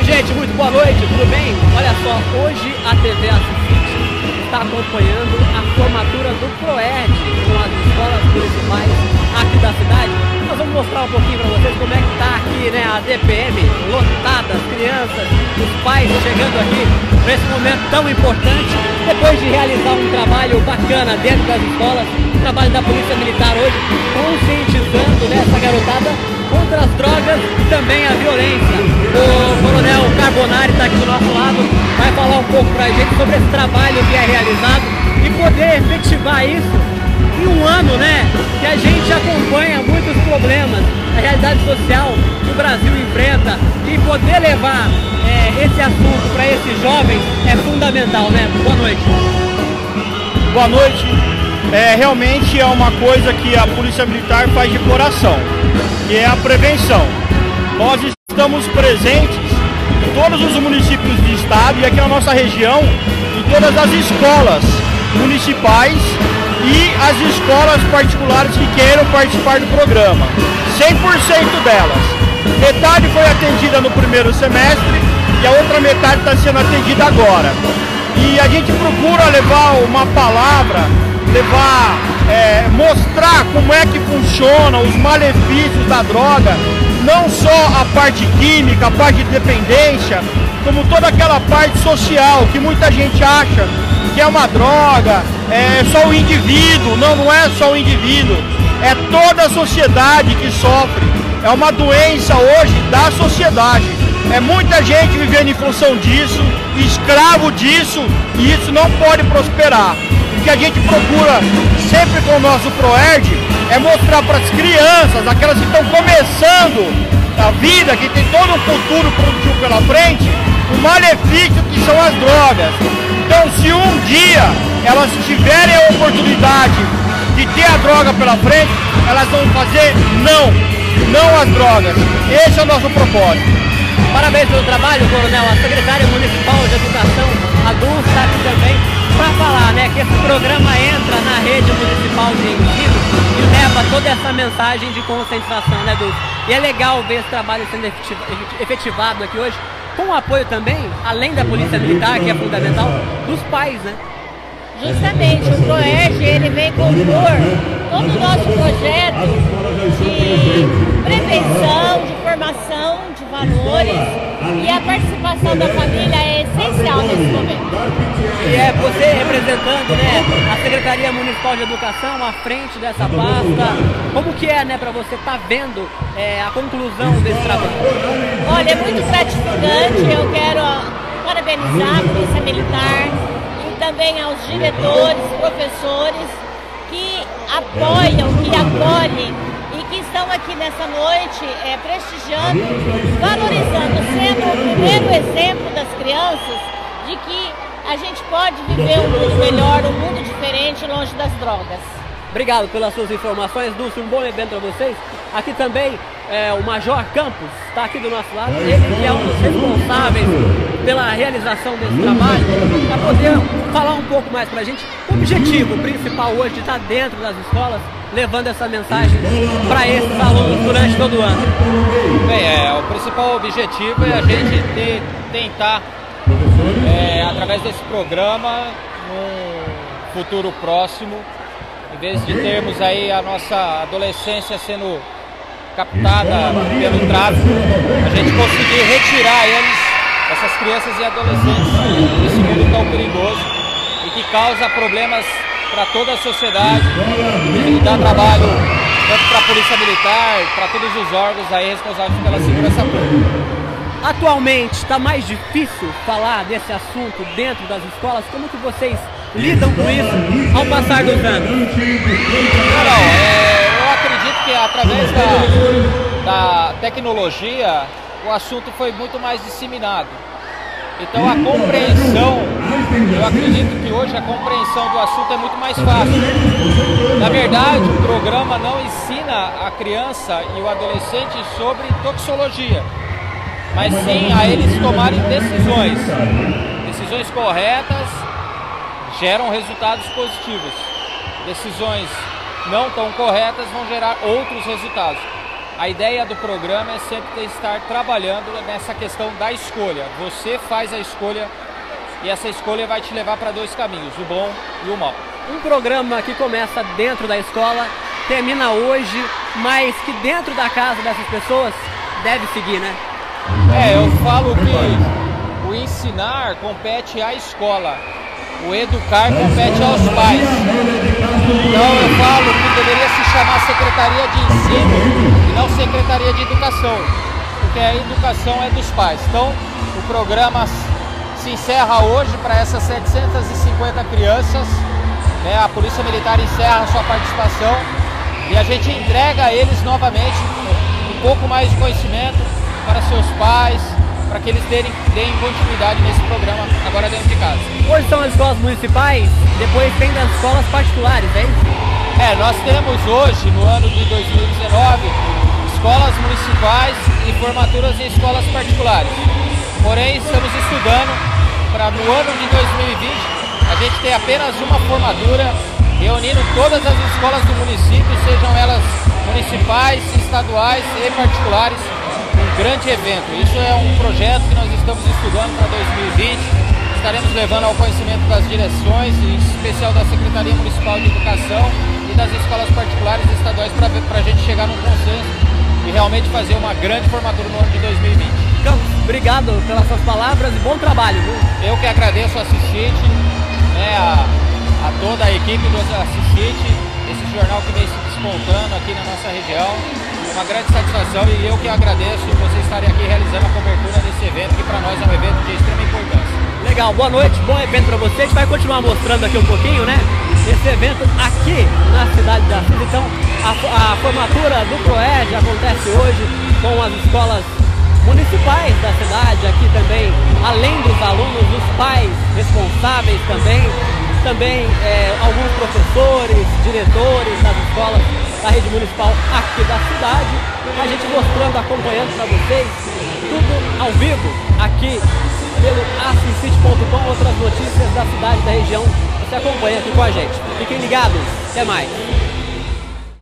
Oi gente, muito boa noite, tudo bem? Olha só, hoje a TV Assistente está acompanhando a formatura do PROED com as escolas municipais aqui da cidade. Nós vamos mostrar um pouquinho para vocês como é que está aqui né, a DPM lotada, as crianças, os pais chegando aqui nesse momento tão importante, depois de realizar um trabalho bacana dentro das escolas, o trabalho da Polícia Militar hoje, conscientizando né, essa garotada contra as drogas e também a violência. Carbonari está aqui do nosso lado, vai falar um pouco para a gente sobre esse trabalho que é realizado e poder efetivar isso em um ano, né, que a gente acompanha muitos problemas, a realidade social que o Brasil enfrenta e poder levar é, esse assunto para esses jovens é fundamental, né? Boa noite. Boa noite. É, realmente é uma coisa que a Polícia Militar faz de coração que é a prevenção. Nós estamos presentes todos os municípios do estado e aqui na nossa região, em todas as escolas municipais e as escolas particulares que queiram participar do programa. 100% delas. Metade foi atendida no primeiro semestre e a outra metade está sendo atendida agora. E a gente procura levar uma palavra, levar é, mostrar como é que funciona os malefícios da droga, não só a parte química, a parte de dependência, como toda aquela parte social que muita gente acha que é uma droga, é só o indivíduo. Não, não é só o indivíduo, é toda a sociedade que sofre. É uma doença hoje da sociedade. É muita gente vivendo em função disso, escravo disso, e isso não pode prosperar. O que a gente procura sempre com o nosso ProERD é mostrar para as crianças, aquelas que estão começando a vida, que tem todo um futuro produtivo pela frente, o malefício que são as drogas. Então, se um dia elas tiverem a oportunidade de ter a droga pela frente, elas vão fazer não, não às drogas. Esse é o nosso propósito. Parabéns pelo trabalho, Coronel. A secretária municipal de educação, a Dulce, está aqui também para falar né, que esse programa entra na rede municipal de leva toda essa mensagem de conscientização, né, Dulce? E é legal ver esse trabalho sendo efetivado aqui hoje, com o apoio também, além da Polícia Militar, que é fundamental, dos pais, né? Justamente, o ProERG ele vem compor todo o nosso projeto de prevenção, de formação de valores e a participação da família essencial nesse momento. E é você representando né, a Secretaria Municipal de Educação à frente dessa pasta, como que é né, para você estar tá vendo é, a conclusão desse trabalho? Olha, é muito gratificante, eu quero parabenizar a Polícia Militar, também aos diretores, professores que apoiam, que acolhem e que estão aqui nessa noite é, prestigiando, valorizando, de que a gente pode viver um mundo melhor, um mundo diferente, longe das drogas. Obrigado pelas suas informações, Dulce, um bom evento para vocês. Aqui também é, o Major Campos está aqui do nosso lado, ele que é um dos responsáveis pela realização desse trabalho, para poder falar um pouco mais para a gente. O objetivo principal hoje de estar dentro das escolas, levando essa mensagem para esses alunos durante todo o ano. Bem, é, o principal objetivo é a gente ter, tentar, é, através desse programa, num futuro próximo, em vez de termos aí a nossa adolescência sendo captada pelo tráfico, a gente conseguir retirar eles, essas crianças e adolescentes, desse mundo tão perigoso e que causa problemas para toda a sociedade e dá trabalho tanto para a Polícia Militar, para todos os órgãos aí responsáveis pela segurança pública. Atualmente está mais difícil falar desse assunto dentro das escolas? Como que vocês lidam com isso ao passar dos anos? Não, é, eu acredito que através da, da tecnologia o assunto foi muito mais disseminado. Então a compreensão, eu acredito que hoje a compreensão do assunto é muito mais fácil. Na verdade, o programa não ensina a criança e o adolescente sobre toxicologia mas sim a eles tomarem decisões. Decisões corretas geram resultados positivos. Decisões não tão corretas vão gerar outros resultados. a ideia do programa é sempre estar trabalhando nessa questão da escolha. Você faz a escolha e essa escolha vai te levar para dois caminhos, o bom e o mal. Um programa que começa dentro da escola, termina hoje, mas que dentro da casa dessas pessoas deve seguir, né? É, eu falo que o ensinar compete à escola, o educar compete aos pais. Então eu falo que deveria se chamar Secretaria de Ensino e não Secretaria de Educação, porque a educação é dos pais. Então o programa se encerra hoje para essas 750 crianças. Né? A Polícia Militar encerra sua participação e a gente entrega a eles novamente um pouco mais de conhecimento para seus pais, para que eles deem, deem continuidade nesse programa agora dentro de casa. Hoje são as escolas municipais, depois tem das escolas particulares, é isso? É, nós temos hoje, no ano de 2019, escolas municipais e formaturas em escolas particulares. Porém, estamos estudando para no ano de 2020 a gente ter apenas uma formatura reunindo todas as escolas do município, sejam elas municipais, estaduais e particulares, um grande evento. Isso é um projeto que nós estamos estudando para 2020. Estaremos levando ao conhecimento das direções, em especial da Secretaria Municipal de Educação e das escolas particulares e estaduais para a gente chegar num consenso e realmente fazer uma grande formatura no ano de 2020. Campos, obrigado pelas suas palavras e bom trabalho. Viu? Eu que agradeço a Cicite, né, a, a toda a equipe do Cicite, esse jornal que vem se despontando aqui na nossa região uma grande satisfação e eu que agradeço vocês estarem aqui realizando a cobertura desse evento, que para nós é um evento de extrema importância. Legal, boa noite, bom evento para você. A gente vai continuar mostrando aqui um pouquinho, né? Esse evento aqui na cidade da Assis. Então, a, a formatura do PROED acontece hoje com as escolas municipais da cidade, aqui também, além dos alunos, os pais responsáveis também, também é, alguns professores, diretores das escolas da rede municipal aqui da cidade. A gente mostrando, acompanhando para vocês tudo ao vivo aqui pelo assisite.com, outras notícias da cidade, da região. Você acompanha aqui com a gente. Fiquem ligados. Até mais.